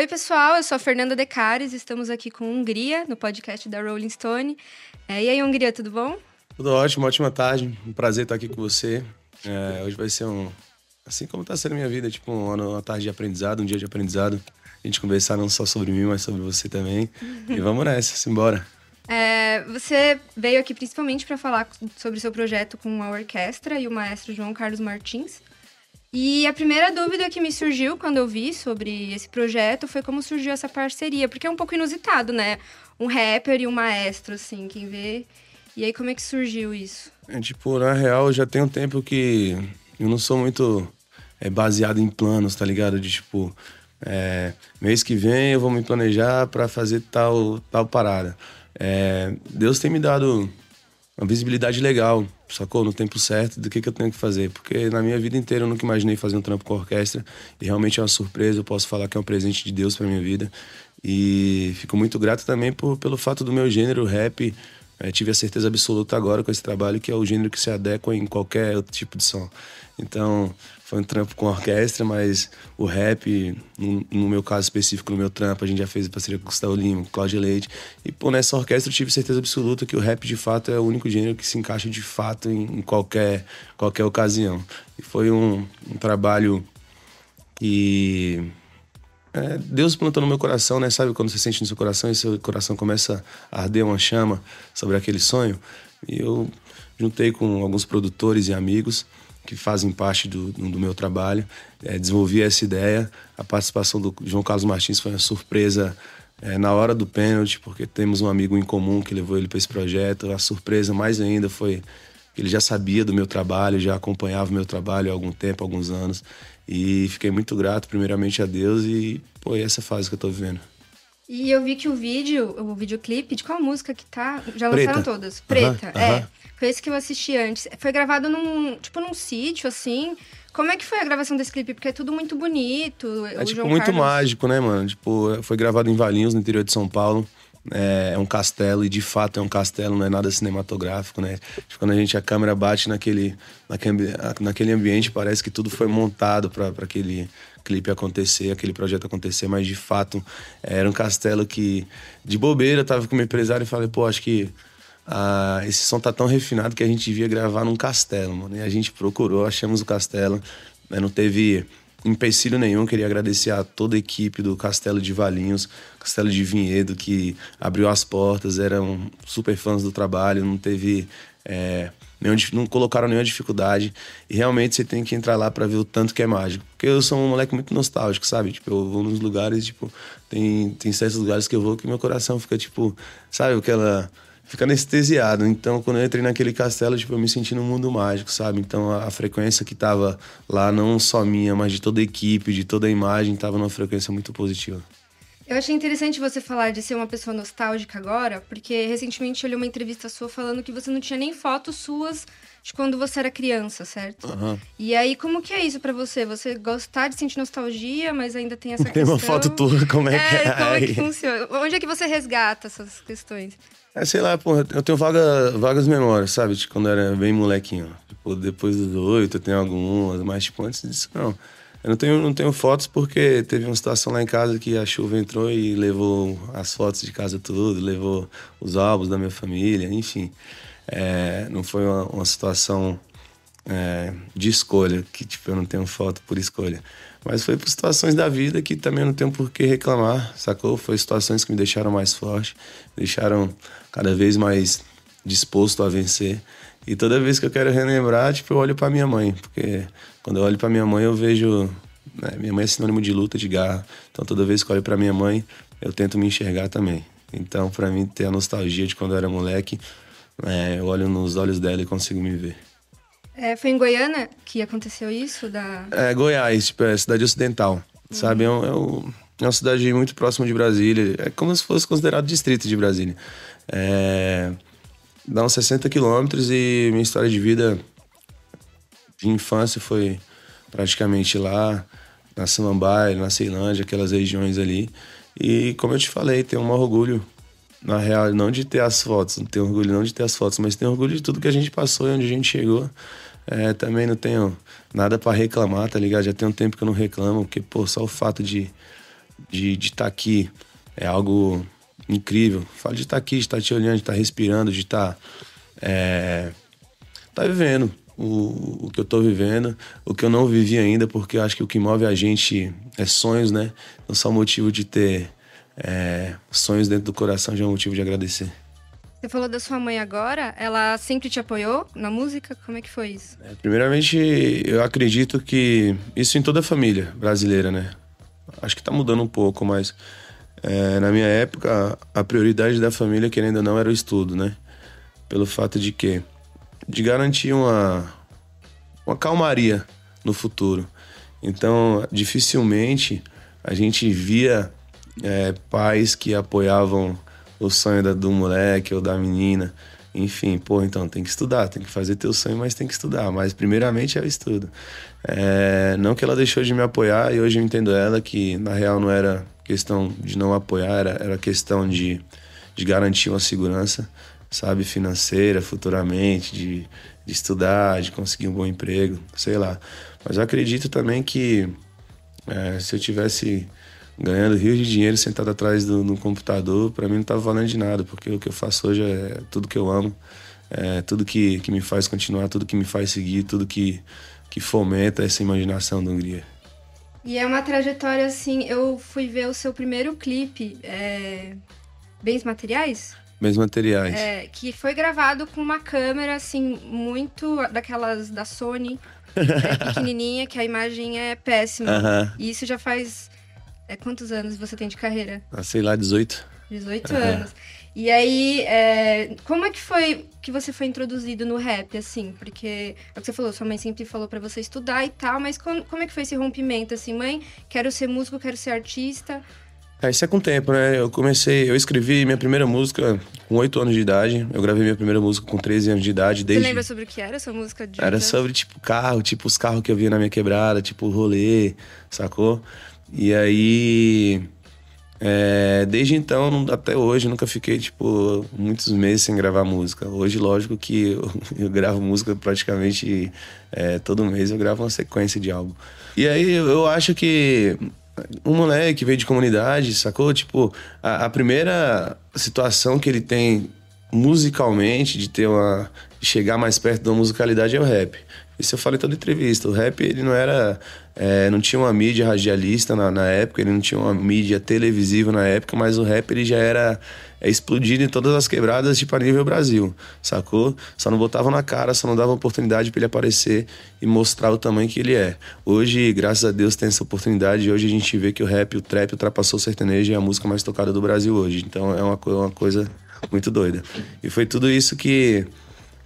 Oi, pessoal, eu sou a Fernanda Decares, estamos aqui com Hungria, no podcast da Rolling Stone. É, e aí, Hungria, tudo bom? Tudo ótimo, ótima tarde. Um prazer estar aqui com você. É, hoje vai ser um. Assim como está sendo a minha vida, tipo, uma tarde de aprendizado, um dia de aprendizado. A gente conversar não só sobre mim, mas sobre você também. E vamos nessa, simbora. É, você veio aqui principalmente para falar sobre seu projeto com a orquestra e o maestro João Carlos Martins. E a primeira dúvida que me surgiu quando eu vi sobre esse projeto foi como surgiu essa parceria, porque é um pouco inusitado, né? Um rapper e um maestro, assim, quem vê. E aí, como é que surgiu isso? É, tipo, na real, já tem um tempo que eu não sou muito é, baseado em planos, tá ligado? De tipo, é, mês que vem eu vou me planejar para fazer tal, tal parada. É, Deus tem me dado uma visibilidade legal, sacou? No tempo certo do que, que eu tenho que fazer. Porque na minha vida inteira eu nunca imaginei fazer um trampo com orquestra. E realmente é uma surpresa, eu posso falar que é um presente de Deus pra minha vida. E fico muito grato também por, pelo fato do meu gênero, rap. É, tive a certeza absoluta agora com esse trabalho que é o gênero que se adequa em qualquer outro tipo de som. Então, foi um trampo com orquestra, mas o rap, no, no, meu caso específico, no meu trampo, a gente já fez parceria com Gustavo Lima, com Cláudio Leite. E, pô, nessa orquestra eu tive certeza absoluta que o rap, de fato, é o único gênero que se encaixa de fato em, em qualquer, qualquer ocasião. E foi um, um trabalho que... É, Deus plantou no meu coração, né? Sabe quando você sente no seu coração e seu coração começa a arder uma chama sobre aquele sonho? E eu juntei com alguns produtores e amigos que fazem parte do, do meu trabalho. É, desenvolvi essa ideia. A participação do João Carlos Martins foi uma surpresa é, na hora do pênalti, porque temos um amigo em comum que levou ele para esse projeto. A surpresa mais ainda foi ele já sabia do meu trabalho, já acompanhava o meu trabalho há algum tempo, alguns anos. E fiquei muito grato, primeiramente, a Deus e, pô, essa fase que eu estou vivendo. E eu vi que o vídeo, o videoclipe, de qual música que tá? Já lançaram Preta. todas. Preta, uh -huh, é. Uh -huh. Foi esse que eu assisti antes. Foi gravado num, tipo, num sítio, assim. Como é que foi a gravação desse clipe? Porque é tudo muito bonito. É, tipo, João muito Carlos... mágico, né, mano? Tipo, foi gravado em Valinhos, no interior de São Paulo. É, é, um castelo, e de fato é um castelo, não é nada cinematográfico, né? Quando a gente, a câmera bate naquele, naquele, naquele ambiente, parece que tudo foi montado para aquele clipe acontecer, aquele projeto acontecer, mas de fato era um castelo que, de bobeira, eu tava com o meu empresário e falei, pô, acho que ah, esse som tá tão refinado que a gente devia gravar num castelo, mano. E a gente procurou, achamos o castelo, né? não teve empecilho nenhum. Queria agradecer a toda a equipe do Castelo de Valinhos, Castelo de Vinhedo, que abriu as portas, eram super fãs do trabalho, não teve. É, nenhum, não colocaram nenhuma dificuldade. E realmente você tem que entrar lá para ver o tanto que é mágico. Porque eu sou um moleque muito nostálgico, sabe? Tipo, eu vou nos lugares, tipo, tem, tem certos lugares que eu vou que meu coração fica, tipo, sabe, aquela fica anestesiado. Então, quando eu entrei naquele castelo, tipo, eu me senti num mundo mágico, sabe? Então, a, a, frequência que tava lá, não só minha, mas de toda a equipe, de toda a imagem, tava numa frequência muito positiva. Eu achei interessante você falar de ser uma pessoa nostálgica agora, porque recentemente eu li uma entrevista sua falando que você não tinha nem fotos suas de quando você era criança, certo? Uhum. E aí, como que é isso para você? Você gostar de sentir nostalgia, mas ainda tem essa tem questão... Tem uma foto tua, como é, é que é? Como é que funciona? Onde é que você resgata essas questões? É, sei lá, porra, eu tenho vaga, vagas memórias, sabe? De quando eu era bem molequinho. Tipo, depois dos oito eu tenho algumas, mas tipo, antes disso, não. Eu não tenho, não tenho fotos porque teve uma situação lá em casa que a chuva entrou e levou as fotos de casa tudo, levou os álbuns da minha família, enfim. É, não foi uma, uma situação é, de escolha, que tipo, eu não tenho foto por escolha. Mas foi por situações da vida que também não tenho por que reclamar, sacou? Foi situações que me deixaram mais forte, me deixaram cada vez mais disposto a vencer. E toda vez que eu quero relembrar, tipo, eu olho para minha mãe, porque quando eu olho para minha mãe, eu vejo. Né, minha mãe é sinônimo de luta, de garra. Então toda vez que eu olho para minha mãe, eu tento me enxergar também. Então, para mim, ter a nostalgia de quando eu era moleque, é, eu olho nos olhos dela e consigo me ver. É, foi em Goiânia que aconteceu isso? Da... É, Goiás, tipo, é cidade ocidental. Uhum. Sabe? É, um, é, um, é, uma cidade muito próxima de Brasília. É como se fosse considerado distrito de Brasília. É, dá uns 60 quilômetros e minha história de vida de infância foi praticamente lá, na Samambaia, na Ceilândia, aquelas regiões ali. E como eu te falei, tenho um orgulho na real, não de ter as fotos, não tenho orgulho não de ter as fotos, mas tenho orgulho de tudo que a gente passou e onde a gente chegou. É, também não tenho nada para reclamar, tá ligado? Já tem um tempo que eu não reclamo, porque, pô, só o fato de de estar tá aqui é algo incrível. Falo de estar tá aqui, de estar tá te olhando, de estar tá respirando, de estar. É, tá vivendo o, o que eu tô vivendo, o que eu não vivi ainda, porque eu acho que o que move a gente é sonhos, né? Não só o motivo de ter é, sonhos dentro do coração já é um motivo de agradecer. Você falou da sua mãe agora, ela sempre te apoiou na música? Como é que foi isso? É, primeiramente, eu acredito que isso em toda a família brasileira, né? Acho que tá mudando um pouco, mas é, na minha época, a prioridade da família, querendo ou não, era o estudo, né? Pelo fato de que de garantir uma, uma calmaria no futuro. Então, dificilmente a gente via é, pais que apoiavam o sonho da, do moleque ou da menina. Enfim, pô, então tem que estudar, tem que fazer teu sonho, mas tem que estudar. Mas primeiramente é o estudo. É, não que ela deixou de me apoiar e hoje eu entendo ela que na real não era questão de não apoiar, era, era questão de, de garantir uma segurança sabe, financeira futuramente, de, de estudar, de conseguir um bom emprego, sei lá. Mas eu acredito também que é, se eu tivesse ganhando rios de dinheiro sentado atrás do, do computador, para mim não estava valendo de nada, porque o que eu faço hoje é tudo que eu amo, é tudo que, que me faz continuar, tudo que me faz seguir, tudo que, que fomenta essa imaginação da Hungria. E é uma trajetória assim, eu fui ver o seu primeiro clipe, é... Bens Materiais? Bens materiais. É, que foi gravado com uma câmera, assim, muito daquelas da Sony, é, pequenininha, que a imagem é péssima. Uh -huh. E isso já faz. É, quantos anos você tem de carreira? Ah, sei lá, 18. 18 uh -huh. anos. E aí, é, como é que foi que você foi introduzido no rap, assim? Porque é o que você falou, sua mãe sempre falou para você estudar e tal, mas como, como é que foi esse rompimento, assim? Mãe, quero ser músico, quero ser artista. É, isso é com o tempo, né? Eu comecei, eu escrevi minha primeira música com 8 anos de idade. Eu gravei minha primeira música com 13 anos de idade. Desde... Você lembra sobre o que era essa música? De era sobre, tipo, carro, tipo, os carros que eu via na minha quebrada, tipo, rolê, sacou? E aí. É, desde então, até hoje, nunca fiquei, tipo, muitos meses sem gravar música. Hoje, lógico que eu, eu gravo música praticamente é, todo mês, eu gravo uma sequência de álbum. E aí, eu acho que um moleque veio de comunidade, sacou? Tipo, a, a, primeira situação que ele tem musicalmente de ter uma. De chegar mais perto da musicalidade é o rap. Isso eu falei toda entrevista. O rap, ele não era. É, não tinha uma mídia radialista na, na, época, ele não tinha uma mídia televisiva na época, mas o rap ele já era é, explodido em todas as quebradas, tipo, a nível Brasil, sacou? Só não botavam na cara, só não davam oportunidade para ele aparecer e mostrar o tamanho que ele é. Hoje, graças a Deus, tem essa oportunidade e hoje a gente vê que o rap, o trap ultrapassou o sertanejo e é a música mais tocada do Brasil hoje. Então é uma, uma coisa muito doida. E foi tudo isso que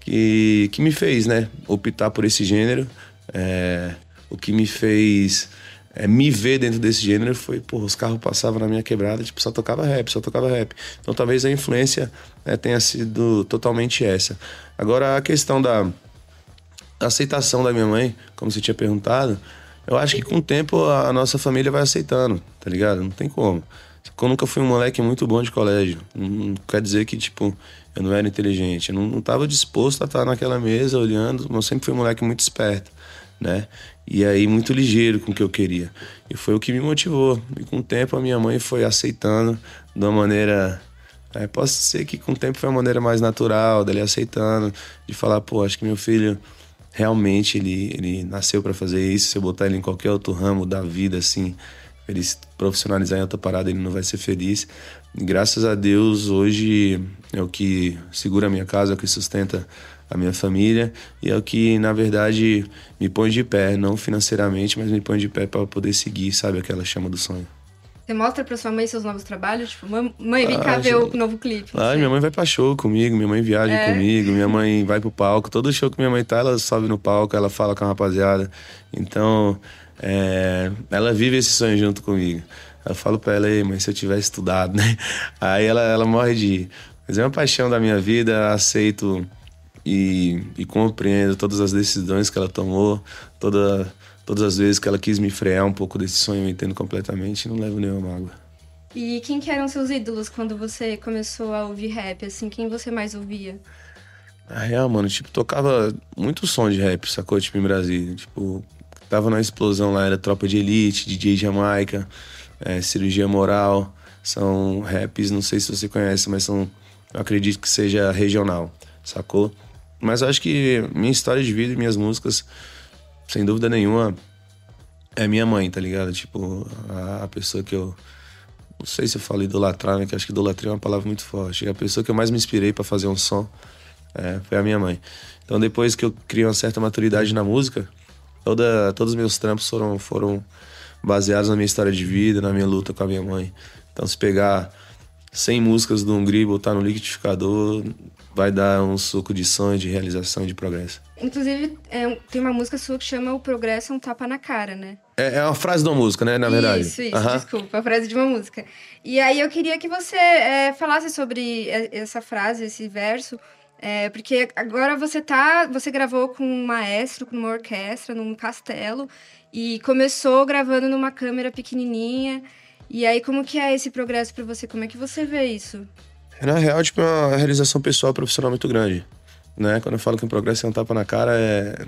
que, que me fez, né, optar por esse gênero. É, o que me fez é, me ver dentro desse gênero foi, pô, os carros passavam na minha quebrada, tipo, só tocava rap, só tocava rap. Então talvez a influência né, tenha sido totalmente essa. Agora a questão da aceitação da minha mãe, como você tinha perguntado, eu acho que com o tempo a nossa família vai aceitando, tá ligado? Não tem como. Eu nunca fui um moleque muito bom de colégio. Não quer dizer que, tipo, eu não era inteligente. Eu não estava disposto a estar naquela mesa olhando. Eu sempre fui um moleque muito esperto, né? E aí, muito ligeiro com o que eu queria. E foi o que me motivou. E com o tempo, a minha mãe foi aceitando de uma maneira. É, posso ser que com o tempo foi uma maneira mais natural, dele aceitando, de falar, pô, acho que meu filho realmente ele, ele nasceu para fazer isso. Se eu botar ele em qualquer outro ramo da vida, assim, ele se profissionalizar em outra parada, ele não vai ser feliz. E graças a Deus, hoje é o que segura a minha casa, é o que sustenta a minha família e é o que, na verdade, me põe de pé, não financeiramente, mas me põe de pé para poder seguir, sabe, aquela chama do sonho. Você mostra pra sua mãe seus novos trabalhos? Tipo, mãe, vem ah, cá ver o novo clipe. Ah, minha mãe vai pra show comigo, minha mãe viaja é. comigo, minha mãe vai pro palco. Todo show que minha mãe tá, ela sobe no palco, ela fala com a rapaziada. Então, é, ela vive esse sonho junto comigo. Eu falo pra ela, aí, mas se eu tivesse estudado, né? Aí ela, ela morre de. Mas é uma paixão da minha vida, aceito e, e compreendo todas as decisões que ela tomou, toda, todas as vezes que ela quis me frear um pouco desse sonho, eu entendo completamente e não levo nenhuma mágoa. E quem que eram seus ídolos quando você começou a ouvir rap, assim? Quem você mais ouvia? Na real, mano, tipo, tocava muito som de rap, sacou? Tipo, em Brasília. Tipo, tava na explosão lá, era Tropa de Elite, DJ Jamaica. é, Cirurgia Moral, são raps, não sei se você conhece, mas são, eu acredito que seja regional, sacou? Mas acho que minha história de vida e minhas músicas, sem dúvida nenhuma, é minha mãe, tá ligado? Tipo, a, a pessoa que eu. Não sei se eu falo idolatrar, né? Que acho que idolatria é uma palavra muito forte. A pessoa que eu mais me inspirei para fazer um som é, foi a minha mãe. Então, depois que eu criei uma certa maturidade na música, toda, todos os meus trampos foram, foram baseados na minha história de vida, na minha luta com a minha mãe. Então, se pegar 100 músicas do Hungria e botar no liquidificador, vai dar um suco de sonho, de realização e de progresso. Inclusive, é, tem uma música sua que chama O Progresso é um tapa na cara, né? É, é uma frase de uma música, né, na verdade? Isso, isso, uhum. desculpa, a frase de uma música. E aí eu queria que você é, falasse sobre essa frase, esse verso, é, porque agora você tá. Você gravou com um maestro, com uma orquestra, num castelo, e começou gravando numa câmera pequenininha. E aí, como que é esse progresso para você? Como é que você vê isso? Na real, tipo, é uma realização pessoal e profissional muito grande. Né? Quando eu falo que um progresso é um tapa na cara, é,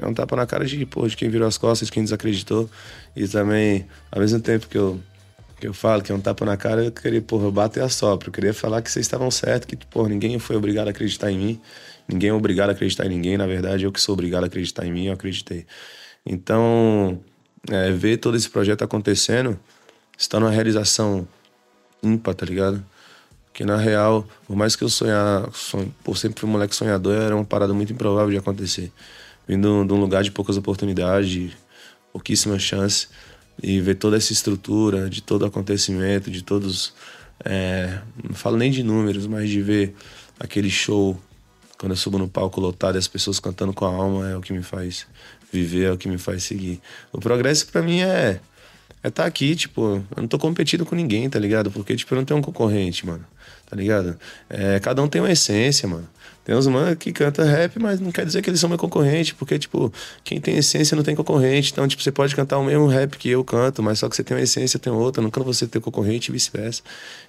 é um tapa na cara de, pô, de quem virou as costas, de quem desacreditou. E também, ao mesmo tempo que eu, que eu falo que é um tapa na cara, eu queria, porra, eu bato e assopro. Eu queria falar que vocês estavam certos, que, porra, ninguém foi obrigado a acreditar em mim. Ninguém é obrigado a acreditar em ninguém. Na verdade, eu que sou obrigado a acreditar em mim, eu acreditei. Então, é, ver todo esse projeto acontecendo, está numa realização ímpar, tá ligado? Que na real, por mais que eu sonhar, sonho, por sempre fui um moleque sonhador, era uma parada muito improvável de acontecer. Vindo de um lugar de poucas oportunidades, de pouquíssimas chances, e ver toda essa estrutura, de todo acontecimento, de todos. É, não falo nem de números, mas de ver aquele show quando eu subo no palco lotado e as pessoas cantando com a alma é o que me faz viver, é o que me faz seguir. O progresso para mim é é tá aqui, tipo, eu não tô competindo com ninguém, tá ligado? Porque, tipo, eu não tenho um concorrente, mano tá ligado? É, cada um tem uma essência, mano. Tem uns mano que canta rap, mas não quer dizer que eles são meu concorrente, porque, tipo, quem tem essência não tem concorrente. Então, tipo, você pode cantar o mesmo rap que eu canto, mas só que você tem uma essência, tenho outra. Nunca você ter concorrente e vice-versa.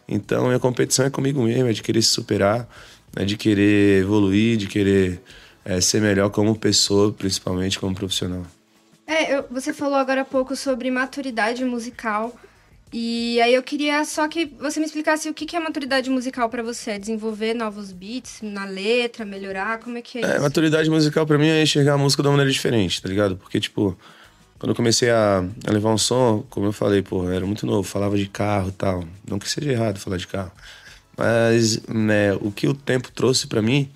Então, minha competição é comigo mesmo, é de querer se superar, é de querer evoluir, de querer é, ser melhor como pessoa, principalmente como profissional. É, eu, você falou agora há pouco sobre maturidade musical. E aí eu queria só que você me explicasse o que é maturidade musical para você, desenvolver novos beats na letra, melhorar, como é que é, é isso? Maturidade musical para mim é enxergar a música de uma maneira diferente, tá ligado? Porque tipo, quando eu comecei a, a levar um som, como eu falei, pô, era muito novo, falava de carro, tal, não que seja errado falar de carro. Mas, né, o que o tempo trouxe para mim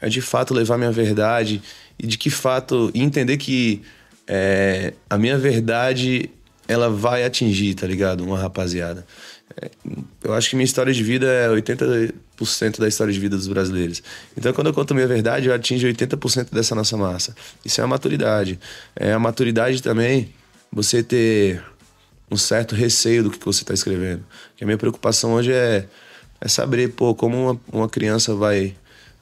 é de fato levar minha verdade e de que fato entender que é, a minha verdade ela vai atingir, tá ligado? Uma rapaziada. É, eu acho que minha história de vida é 80% da história de vida dos brasileiros. Então, quando eu conto minha verdade, eu atingo 80% dessa nossa massa. Isso é a maturidade. É a maturidade também você ter um certo receio do que você está escrevendo. Que a minha preocupação hoje é, é saber, pô, como uma, uma criança vai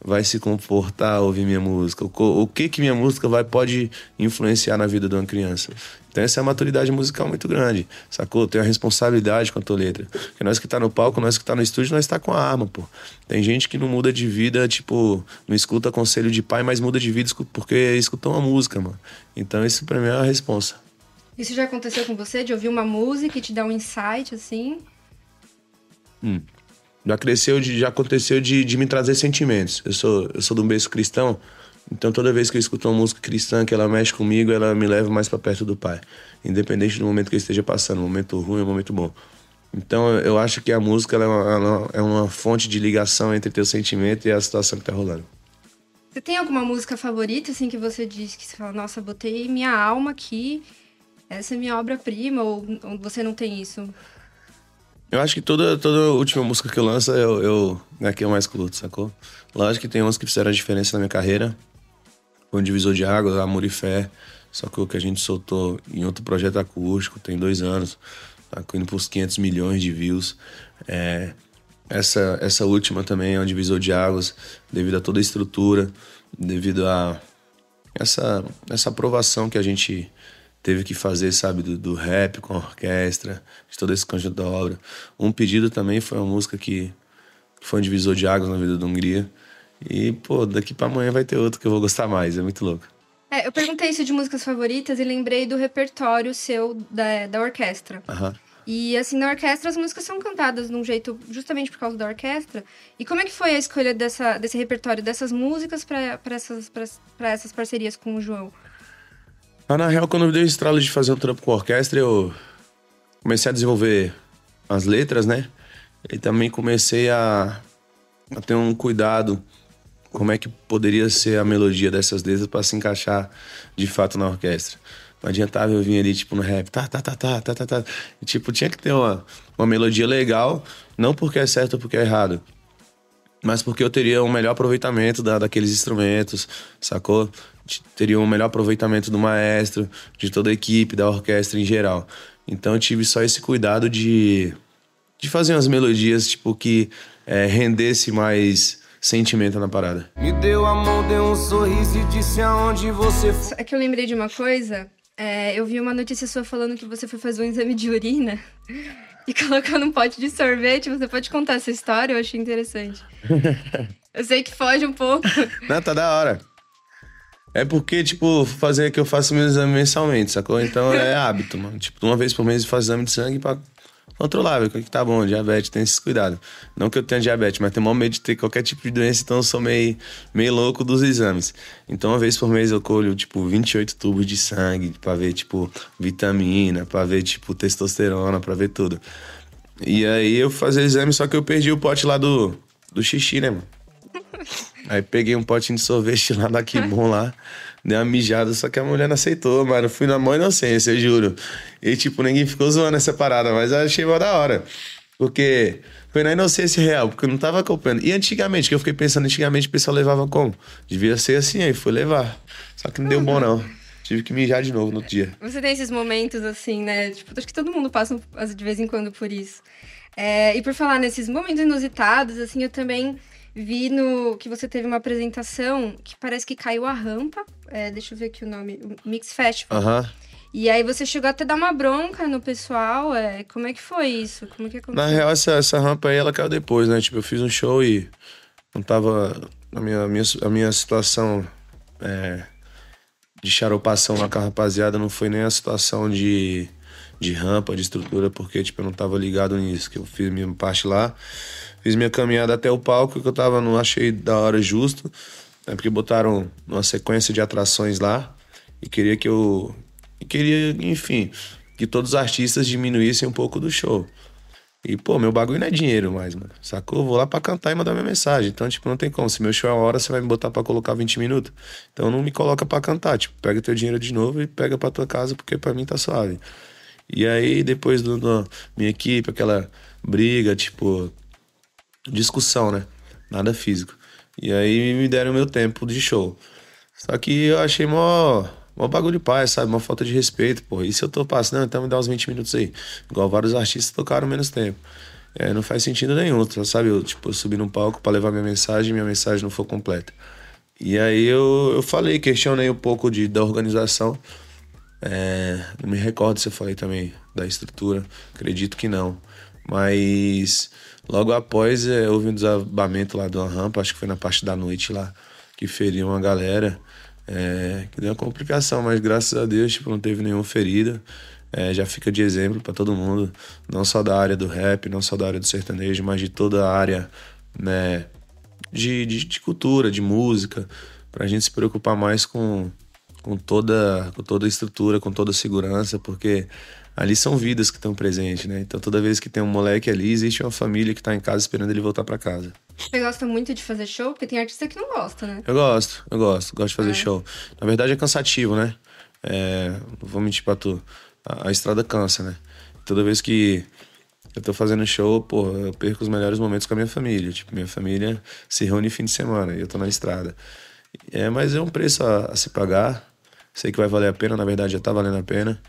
vai se comportar ao ouvir minha música? O, que que minha música vai pode influenciar na vida de uma criança? Então essa é a maturidade musical muito grande, sacou? Tem a responsabilidade com a tua letra. Porque nós que tá no palco, nós que tá no estúdio, nós tá com a arma, pô. Tem gente que não muda de vida, tipo, não escuta conselho de pai, mas muda de vida porque escutou uma música, mano. Então isso pra mim é a responsa. Isso já aconteceu com você, de ouvir uma música e te dar um insight, assim? Hum. Já cresceu, de, já aconteceu de, de me trazer sentimentos. Eu sou, eu sou um berço cristão, então toda vez que eu escuto uma música cristã que ela mexe comigo, ela me leva mais para perto do Pai. Independente do momento que eu esteja passando, momento ruim momento bom. Então eu acho que a música é uma, ela é uma fonte de ligação entre teu sentimento e a situação que tá rolando. Você tem alguma música favorita, assim, que você diz que você fala, nossa, botei minha alma aqui, essa é minha obra-prima, ou, ou você não tem isso? Eu acho que toda, toda última música que eu lanço, eu, eu, é que eu mais curto, sacou? Lógico que tem umas que fizeram a diferença na minha carreira. Um divisor de água, Amor e Fé. Só que o que a gente soltou em outro projeto acústico, tem dois anos. Tá indo pros 500 milhões de views. É, essa, essa última também é um divisor de águas, devido a toda a estrutura, devido a essa, essa aprovação que a gente teve que fazer, sabe, do, do, rap com a orquestra, de todo esse conjunto da obra. Um pedido também foi uma música que, foi um divisor de águas na vida da Hungria. E, pô, daqui pra amanhã vai ter outro que eu vou gostar mais, é muito louco. É, eu perguntei isso de músicas favoritas e lembrei do repertório seu da, da orquestra. E assim, na orquestra as músicas são cantadas de um jeito justamente por causa da orquestra. E como é que foi a escolha dessa, desse repertório dessas músicas para essas, pra essas parcerias com o João? Ah, na real, quando eu dei o estralo de fazer um trampo com a orquestra, eu comecei a desenvolver as letras, né? E também comecei a, a ter um cuidado como é que poderia ser a melodia dessas letras para se encaixar de fato na orquestra. Não adiantava eu vir ali, tipo, no rap, tá, tá, tá, tá, tá, tá, tá. E, tipo, tinha que ter uma, uma melodia legal, não porque é certo ou porque é errado, mas porque eu teria um melhor aproveitamento da, daqueles instrumentos, sacou? Teria um melhor aproveitamento do maestro, de toda a equipe, da orquestra em geral. Então eu tive só esse cuidado de, de fazer umas melodias, tipo, que é, rendesse mais sentimento na parada. Me deu a mão, deu um sorriso e disse aonde você foi. É que eu lembrei de uma coisa. É, eu vi uma notícia sua falando que você foi fazer um exame de urina e colocou num pote de sorvete. Você pode contar essa história? Eu achei interessante. eu sei que foge um pouco. Não, tá da hora. É porque, tipo, fazer que eu faço meu exame mensalmente, sacou? Então é hábito, mano. Tipo, uma vez por mês eu faço exame de sangue pra controlável, que tá bom, diabetes, tem esses cuidados. Não que eu tenha diabetes, mas tenho maior medo de ter qualquer tipo de doença, então eu sou meio, meio louco dos exames. Então, uma vez por mês eu colho, tipo, 28 tubos de sangue pra ver, tipo, vitamina, pra ver, tipo, testosterona, pra ver tudo. E aí eu fazia exame, só que eu perdi o pote lá do, do xixi, né, mano? Aí peguei um potinho de sorvete lá da Kibon lá. Dei uma mijada, só que a mulher não aceitou, mano. Fui na maior inocência, eu juro. E, tipo, ninguém ficou zoando essa parada, mas eu achei mó da hora. Porque foi na inocência real, porque eu não tava acompanhando. E antigamente, que eu fiquei pensando, antigamente o pessoal levava como? Devia ser assim, aí fui levar. Só que não deu bom, não. Tive que mijar de novo no dia. Você tem esses momentos assim, né? Tipo, acho que todo mundo passa de vez em quando por isso. É, e por falar nesses momentos inusitados, assim, eu também Vi no que você teve uma apresentação que parece que caiu a rampa. É, deixa eu ver aqui o nome. Mix Festival. Aham. E aí você chegou até a dar uma bronca no pessoal. É, como é que foi isso? Como é que aconteceu? Na real, essa, essa rampa aí, ela caiu depois, né? Tipo, eu fiz um show e não tava... A minha, a minha, a minha situação é, de charopação lá com a rapaziada não foi nem a situação de, de rampa, de estrutura, porque, tipo, eu não tava ligado nisso. Que eu fiz minha parte lá Fiz minha caminhada até o palco, que eu tava, não achei da hora justo, né, porque botaram uma sequência de atrações lá e queria que eu. E queria, enfim, que todos os artistas diminuíssem um pouco do show. E, pô, meu bagulho não é dinheiro mais, mano. Sacou? Vou lá pra cantar e mandar minha mensagem. Então, tipo, não tem como. Se meu show é uma hora, você vai me botar pra colocar 20 minutos. Então, não me coloca pra cantar. Tipo, pega teu dinheiro de novo e pega pra tua casa, porque pra mim tá suave. E aí, depois do minha equipe, aquela briga, tipo, discussão, né? Nada físico. E aí me deram meu tempo de show. Só que eu achei mó, mó bagulho de paz, sabe? Uma falta de respeito, pô. E se eu tô passando, então me dá uns 20 minutos aí. Igual vários artistas tocaram menos tempo. É, não faz sentido nenhum, sabe? Eu, tipo, eu subi no palco para levar minha mensagem e minha mensagem não foi completa. E aí eu, eu falei, questionei um pouco de, da organização. É, não me recordo se eu falei também da estrutura, acredito que não. Mas Logo após, é, houve um desabamento lá de uma rampa, acho que foi na parte da noite lá, que feriu uma galera, é, que deu uma complicação, mas graças a Deus, tipo, não teve nenhuma ferida. É, já fica de exemplo para todo mundo, não só da área do rap, não só da área do sertanejo, mas de toda a área, né, de, de, de cultura, de música, para a gente se preocupar mais com, com, toda, com toda a estrutura, com toda a segurança, porque ali são vidas que estão presentes, né? Então toda vez que tem um moleque ali, existe uma família que está em casa esperando ele voltar para casa. Você gosta muito de fazer show? Porque tem artista que não gosta, né? Eu gosto, eu gosto, gosto de fazer é. show. Na verdade é cansativo, né? É, vou mentir pra tu. A, a, estrada cansa, né? Toda vez que eu tô fazendo show, pô, eu perco os melhores momentos com a minha família. Tipo, minha família se reúne fim de semana e eu tô na estrada. É, mas é um preço a, a se pagar. Sei que vai valer a pena, na verdade já tá valendo a pena.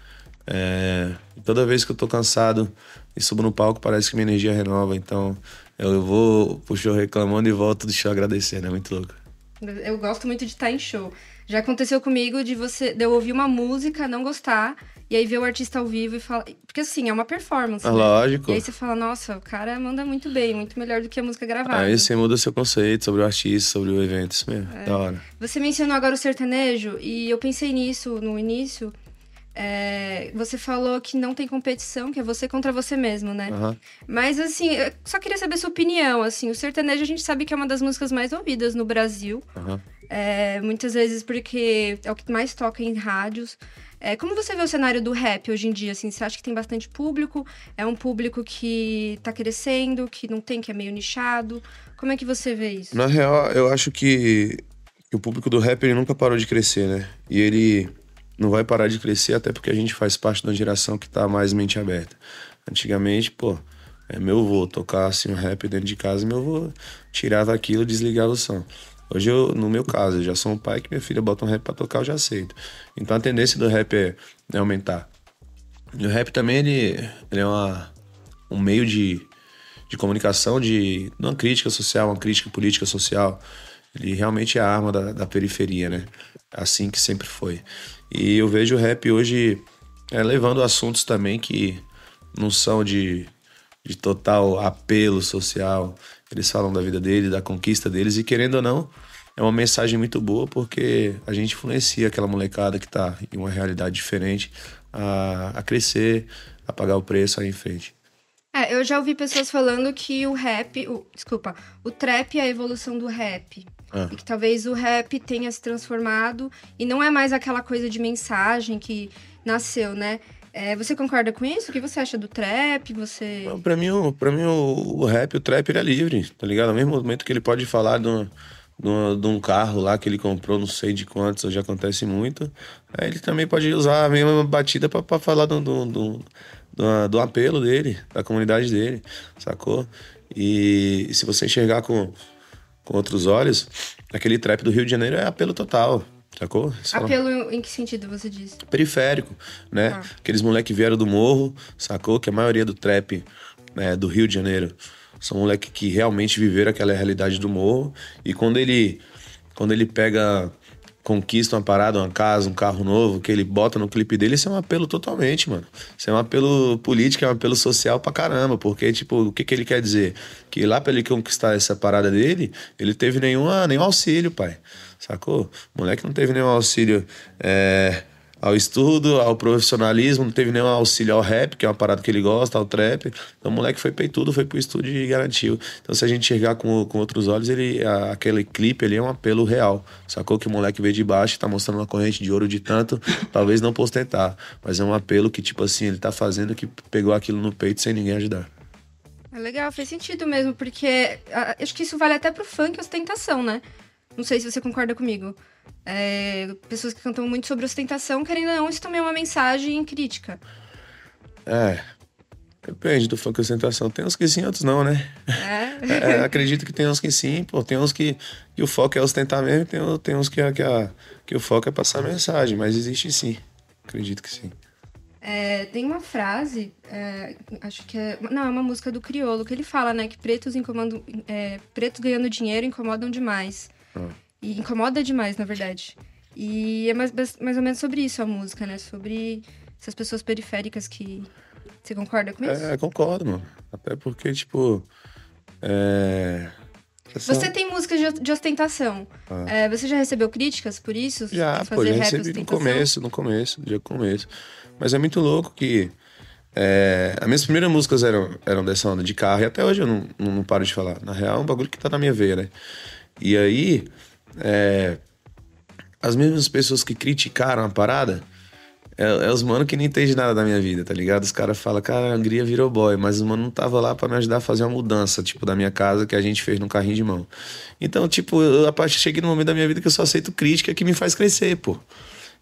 É, toda vez que eu tô cansado e subo no palco, parece que minha energia renova. Então eu vou pro show reclamando e volto do show agradecendo. É muito louco. Eu gosto muito de estar em show. Já aconteceu comigo de você de eu ouvir uma música, não gostar, e aí ver o artista ao vivo e falar. Porque assim, é uma performance. É né? Lógico. E aí você fala, nossa, o cara manda muito bem, muito melhor do que a música gravada. Aí você muda seu conceito sobre o artista, sobre o evento, isso mesmo. É. Da hora. Você mencionou agora o sertanejo, e eu pensei nisso no início É, você falou que não tem competição, que é você contra você mesmo, né? Aham. Mas assim, eu só queria saber sua opinião. Assim, o sertanejo a gente sabe que é uma das músicas mais ouvidas no Brasil. Aham. É, muitas vezes porque é o que mais toca em rádios. É, como você vê o cenário do rap hoje em dia? Assim, você acha que tem bastante público? É um público que tá crescendo, que não tem, que é meio nichado? Como é que você vê isso? Na real, eu acho que, que o público do rap ele nunca parou de crescer, né? E ele não vai parar de crescer até porque a gente faz parte de uma geração que tá mais mente aberta. Antigamente, pô, é meu avô tocar assim um rap dentro de casa, meu avô tirava aquilo desligava o som. Hoje, eu, no meu caso, eu já sou um pai que minha filha bota um rap pra tocar, eu já aceito. Então a tendência do rap é, é aumentar. E o rap também, ele, ele é uma, um meio de, de comunicação, de uma crítica social, uma crítica política social. Ele realmente é a arma da, da periferia, né? Assim que sempre foi. E eu vejo o rap hoje é, levando assuntos também que não são de, de total apelo social. Eles falam da vida deles, da conquista deles, e querendo ou não, é uma mensagem muito boa porque a gente influencia aquela molecada que tá em uma realidade diferente a, a crescer, a pagar o preço, a ir em frente. É, eu já ouvi pessoas falando que o rap, o, desculpa, o trap é a evolução do rap. Ah. E que talvez o rap tenha se transformado e não é mais aquela coisa de mensagem que nasceu, né? É, você concorda com isso? O que você acha do trap? Você. Pra mim, o- pra mim o, o rap, o trap, ele é livre, tá ligado? Ao mesmo momento que ele pode falar de um, de um- de um carro lá que ele comprou, não sei de quantos, hoje acontece muito, aí ele também pode usar a mesma batida pra, pra falar do, do, do, do, do apelo dele, da comunidade dele, sacou? E, se você enxergar com, com outros olhos, aquele trap do Rio de Janeiro é apelo total, sacou? Falam- Apelo em que sentido você diz? periférico, né? Tá. Aqueles moleques vieram do morro, sacou? Que a maioria do trap né, do Rio de Janeiro são moleques que realmente viveram aquela realidade do morro. E quando ele, quando ele pega, conquista uma parada, uma casa, um carro novo, que ele bota no clipe dele, isso é um apelo totalmente, mano. Isso é um apelo político, é um apelo social pra caramba. Porque, tipo, o que, que ele quer dizer? Que lá pra ele conquistar essa parada dele, ele teve nenhuma, nenhum auxílio, pai. Sacou? O moleque não teve nenhum auxílio é, ao estudo, ao profissionalismo, não teve nenhum auxílio ao rap, que é uma parada que ele gosta, ao trap. Então o moleque foi peitudo, foi pro estúdio e garantiu. Então se a gente enxergar com, com outros olhos, ele, a- aquele clipe ali é um apelo real. Sacou que o moleque veio de baixo tá mostrando uma corrente de ouro de tanto, talvez não postentar. Mas é um apelo que, tipo assim, ele tá fazendo que pegou aquilo no peito sem ninguém ajudar. É legal, faz sentido mesmo, porque ah, acho que isso vale até pro funk ostentação, né? Não sei se você concorda comigo. É, pessoas que cantam muito sobre ostentação, querendo ou não, isso também é uma mensagem crítica. É. Depende do funk ostentação. Tem uns que sim, outros não, né? É. É, acredito que tem uns que sim, pô. Tem uns que, que o foco é ostentar mesmo, tem, tem uns que, a- que, a- que o foco é passar mensagem, mas existe sim. Acredito que sim. É, tem uma frase, é, acho que é. Não, é uma música do Criolo, que ele fala, né, que pretos incomodam. é, pretos ganhando dinheiro incomodam demais. E incomoda demais, na verdade. E é mais, mais ou menos sobre isso a música, né? Sobre essas pessoas periféricas que. Você concorda com isso? É, concordo, mano. Até porque, tipo. É. essa- Você tem música de, de ostentação. Ah. É, você já recebeu críticas por isso? Já, Por pô, já recebi no começo, no começo, no dia começo. Mas é muito louco que. É, as minhas primeiras músicas eram, eram dessa onda de carro, e até hoje eu não, não, não paro de falar. Na real, é um bagulho que tá na minha veia, né? E aí, é, as mesmas pessoas que criticaram a parada, é, é os mano que não entendem nada da minha vida, tá ligado? Os caras falam, cara, a Angria virou boy, mas o mano não tava lá pra me ajudar a fazer uma mudança, tipo, da minha casa que a gente fez num carrinho de mão. Então, tipo, eu, a partir cheguei no momento da minha vida que eu só aceito crítica que me faz crescer, pô.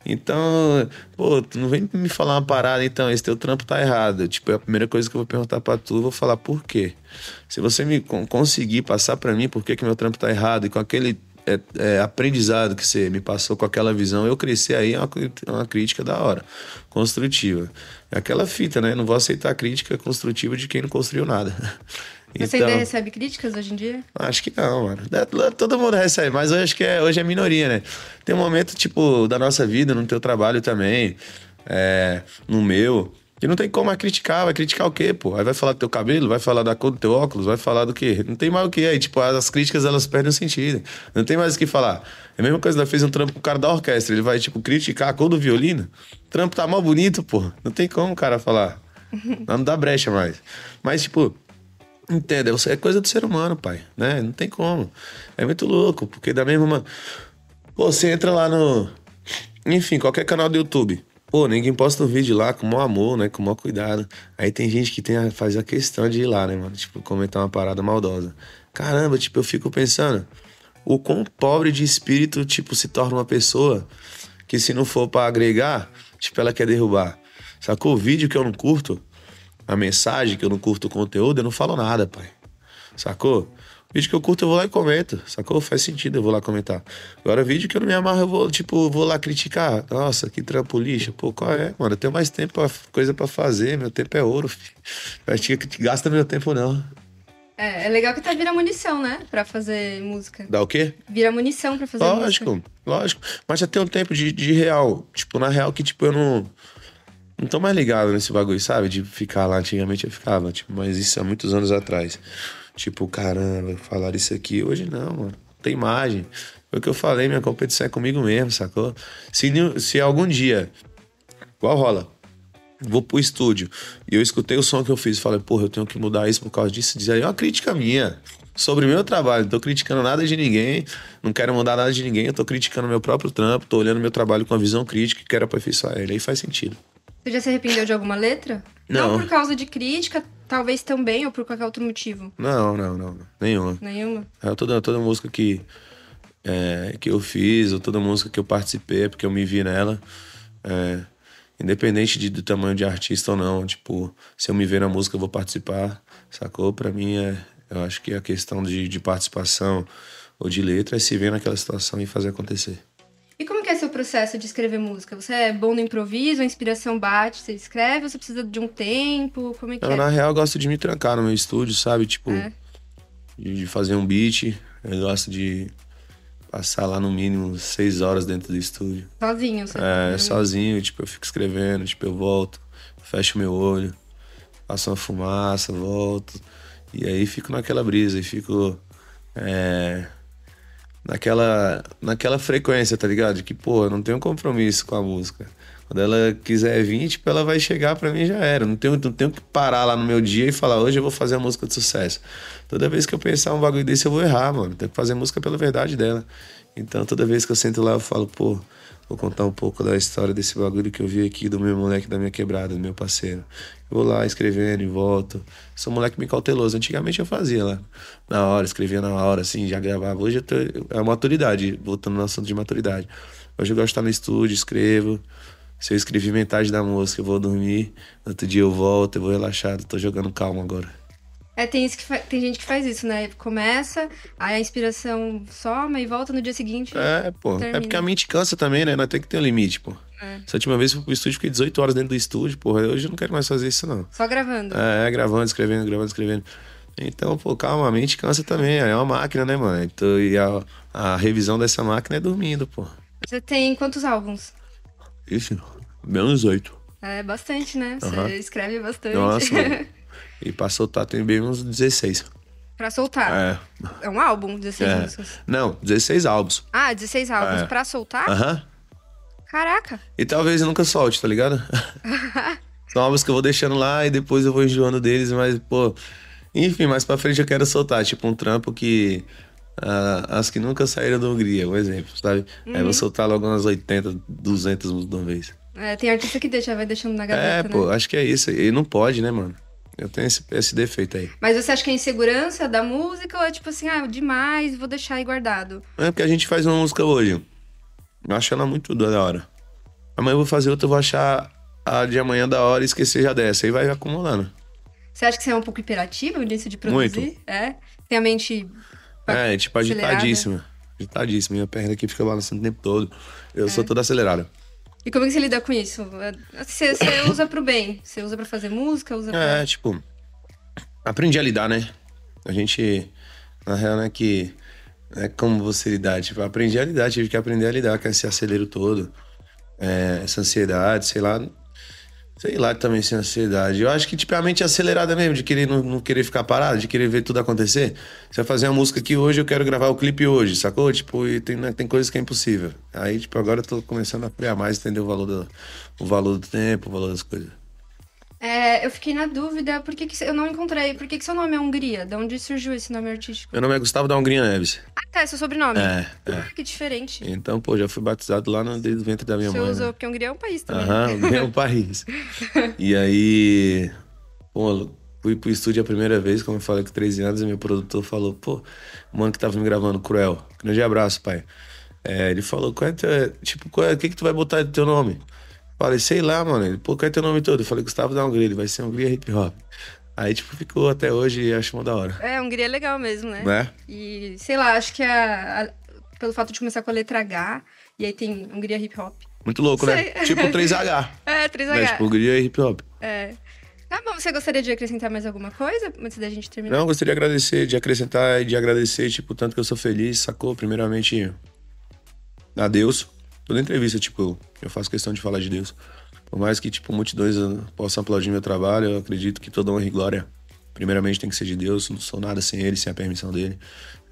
Então, pô, tu não vem me falar uma parada, então, esse teu trampo tá errado. Tipo, é a primeira coisa que eu vou perguntar pra tu, eu vou falar por quê. Se você me con- conseguir passar pra mim por que, que meu trampo tá errado e com aquele é, é, aprendizado que você me passou com aquela visão, eu crescer aí é uma, é uma crítica da hora, construtiva. É aquela fita, né? Não vou aceitar crítica construtiva de quem não construiu nada. Você Então- ainda recebe críticas hoje em dia? Acho que não, mano. Da- Todo mundo recebe, mas eu acho que é, hoje é minoria, né? Tem um momento, tipo, da nossa vida, no teu trabalho também, é, no meu, Que não tem como mais criticar. Vai criticar o quê, pô? Aí vai falar do teu cabelo, vai falar da cor do teu óculos, vai falar do quê? Não tem mais o que. Aí, tipo, as críticas elas perdem o sentido. Não tem mais o que falar. É a mesma coisa, ela fez um trampo com o cara da orquestra. Ele vai, tipo, criticar a cor do violino. O trampo tá mal bonito, pô. Não tem como o cara falar. Não dá brecha mais. Mas, tipo, entenda, é coisa do ser humano, pai. Né? Não tem como. É muito louco, porque da mesma. Pô, você entra lá no. Enfim, qualquer canal do YouTube. Pô, ninguém posta um vídeo lá com o maior amor, né? Com o maior cuidado. Aí tem gente que tem a, faz a questão de ir lá, né, mano? Tipo, comentar uma parada maldosa. Caramba, tipo, eu fico pensando o quão pobre de espírito, tipo, se torna uma pessoa que se não for para agregar, tipo, ela quer derrubar. Sacou? O vídeo que eu não curto, a mensagem que eu não curto o conteúdo, eu não falo nada, pai. Sacou? Vídeo que eu curto, eu vou lá e comento. Sacou? Faz sentido, eu vou lá comentar. Agora, vídeo que eu não me amarro, eu vou, tipo, vou lá criticar. Nossa, que trampo lixo. Pô, qual é, mano? Eu tenho mais tempo, pra, coisa para fazer. Meu tempo é ouro, filho. Eu acho que gasta meu tempo, não. É, é legal que tá vira munição, né? Pra fazer música. Dá o quê? Vira munição pra fazer lógico, música. Lógico, lógico. Mas já tem um tempo de, de real. Tipo, na real que, tipo, eu não não tô mais ligado nesse bagulho, sabe? De ficar lá. Antigamente eu ficava, tipo, mas isso há muitos anos atrás. Tipo, caramba, falar isso aqui. Hoje não, mano. Tem imagem. Foi o que eu falei, minha competição é comigo mesmo, sacou? Se, se algum dia, igual rola, vou pro estúdio e eu escutei o som que eu fiz e falei, porra, eu tenho que mudar isso por causa disso, diz aí é uma crítica minha sobre meu trabalho. Não tô criticando nada de ninguém, não quero mudar nada de ninguém, eu tô criticando meu próprio trampo, tô olhando meu trabalho com uma visão crítica e quero aperfeiçoar ele. Aí faz sentido. Você já se arrependeu de alguma letra? Não. Não por causa de crítica, talvez também, ou por qualquer outro motivo? Não, não, não. Nenhuma. Nenhuma? É, toda, toda música que, é, que eu fiz, ou toda música que eu participei, é porque eu me vi nela. É, independente de, do tamanho de artista ou não, tipo, se eu me ver na música, eu vou participar, sacou? Pra mim, é, eu acho que a questão de, de participação ou de letra é se ver naquela situação e fazer acontecer. Processo de escrever música? Você é bom no improviso, a inspiração bate, você escreve, ou você precisa de um tempo? Como é que não, é? Na real, eu gosto de me trancar no meu estúdio, sabe? Tipo, é. de fazer um beat. Eu gosto de passar lá no mínimo seis horas dentro do estúdio. Sozinho, você É, sozinho, tipo, eu fico escrevendo, tipo, eu volto, fecho meu olho, passo uma fumaça, volto. E aí fico naquela brisa e fico. É, naquela, naquela frequência, tá ligado? Que, pô, eu não tenho compromisso com a música. Quando ela quiser vir, tipo, ela vai chegar para mim já era. Não tenho, não tenho que parar lá no meu dia e falar, hoje eu vou fazer a música de sucesso. Toda vez que eu pensar um bagulho desse, eu vou errar, mano. Tenho que fazer música pela verdade dela. Então, toda vez que eu sento lá, eu falo, pô, vou contar um pouco da história desse bagulho que eu vi aqui do meu moleque da minha quebrada, do meu parceiro. Eu vou lá escrevendo e volto. Sou um moleque meio cauteloso. Antigamente eu fazia lá na hora, escrevia na hora, assim, já gravava. Hoje eu tô, é maturidade, voltando no assunto de maturidade. Hoje eu gosto de estar no estúdio, escrevo. Se eu escrevi metade da música, eu vou dormir. Outro dia eu volto, eu vou relaxado. Tô jogando calma agora. É, tem, isso que tem gente que faz isso, né? Começa, aí a inspiração soma e volta no dia seguinte. É, pô. Termina. É porque a mente cansa também, né? Nós tem que ter um limite, pô. É. Essa última vez eu fui pro estúdio, fiquei 18 horas dentro do estúdio, porra. Hoje eu não quero mais fazer isso, não. Só gravando. É, é gravando, escrevendo, gravando, escrevendo. Então, pô, calma, a mente cansa também. É uma máquina, né, mano? Então, e a, a revisão dessa máquina é dormindo, pô. Você tem quantos álbuns? Isso, menos oito. É bastante, né? Você uhum. escreve bastante. Nossa. E pra soltar tem bem uns 16. Pra soltar? É. É um álbum, 16 é. músicas? Não, 16 álbuns. Ah, 16 álbuns. É. Pra soltar? Aham. Uhum. Caraca. E talvez nunca solte, tá ligado? São álbuns que eu vou deixando lá e depois eu vou enjoando deles, mas, pô. Enfim, mais pra frente eu quero soltar, tipo, um trampo que. Uh, as que nunca saíram da Hungria, um exemplo, sabe? Uhum. Aí eu vou soltar logo umas 80, 200 de uma vez. É, tem artista que deixa, vai deixando na gaveta. É, pô, né? acho que é isso. E não pode, né, mano? Eu tenho esse, esse defeito aí. Mas você acha que é insegurança da música ou é tipo assim, ah, demais, vou deixar aí guardado? É porque a gente faz uma música hoje. Eu acho ela muito da hora. Amanhã eu vou fazer outra, eu vou achar a de amanhã da hora e esquecer já dessa. Aí vai acumulando. Você acha que você é um pouco hiperativo nisso de produzir? Muito. É? Tem a mente. É, tipo, agitadíssima. Agitadíssima. Minha perna aqui fica balançando o tempo todo. Eu é. sou todo acelerado. E como é que você lida com isso? Você, você usa pro bem? Você usa para fazer música? Usa pra... É, tipo, aprendi a lidar, né? A gente, na real, é que é como você lidar. Tipo, aprendi a lidar, tive que aprender a lidar com esse acelero todo, é, essa ansiedade, sei lá. Sei lá também sem ansiedade. Eu acho que, tipo, é acelerada mesmo, de querer não, não querer ficar parado, de querer ver tudo acontecer. Você vai fazer uma música aqui hoje, eu quero gravar o clipe hoje, sacou? Tipo, e tem, né, tem coisas que é impossível. Aí, tipo, agora eu tô começando a criar mais, entender o valor do, o valor do tempo, o valor das coisas. É, eu fiquei na dúvida, por que, que eu não encontrei? Por que, que seu nome é Hungria? De onde surgiu esse nome artístico? Meu nome é Gustavo da Hungria Neves. Ah, tá, é seu sobrenome. É, é. Ah, que diferente. Então, pô, já fui batizado lá no desde o ventre da minha Você mãe. usou, né? porque Hungria é um país também. Aham, Hungria é um país. E aí, pô, fui pro estúdio a primeira vez, como eu falei com 13 anos, e meu produtor falou, pô, o mano que tava me gravando, Cruel, grande abraço, pai. É, ele falou, qual é teu, tipo, qual é, o que que tu vai botar de teu nome? Falei, sei lá, mano. Ele, pô, qual é teu nome todo? Eu falei, Gustavo da Hungria, ele vai ser Hungria Hip Hop. Aí, tipo, ficou até hoje e acho uma da hora. É, Hungria é legal mesmo, né? Né? E, sei lá, acho que a- a- pelo fato de começar com a letra H, e aí tem Hungria Hip Hop. Muito louco, né? Sei. Tipo 3H. É, 3H. Né? Tipo, Hungria e Hip Hop. É. Tá bom, você gostaria de acrescentar mais alguma coisa antes da gente terminar? Não, gostaria de agradecer, de acrescentar e de agradecer, tipo, tanto que eu sou feliz, sacou? Primeiramente, a Deus. Toda entrevista, tipo, eu faço questão de falar de Deus. Por mais que, tipo, multidões eh, possam aplaudir meu trabalho, eu acredito que toda honra e glória, primeiramente, tem que ser de Deus. Não sou nada sem Ele, sem a permissão dele.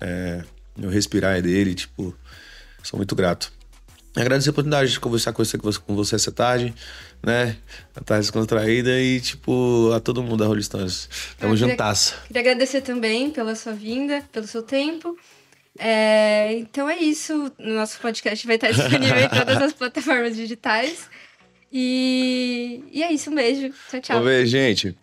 É, meu respirar é dele, tipo, sou muito grato. Agradecer a oportunidade de conversar com você, com você essa tarde, né? A tarde descontraída e, tipo, a todo mundo da Rolling Stones. Tamo queria- juntasso. Queria agradecer também pela sua vinda, pelo seu tempo. É, então é isso. Nosso podcast vai estar disponível em todas as plataformas digitais. E, e é isso, um beijo. Tchau, tchau. Vamos ver, gente.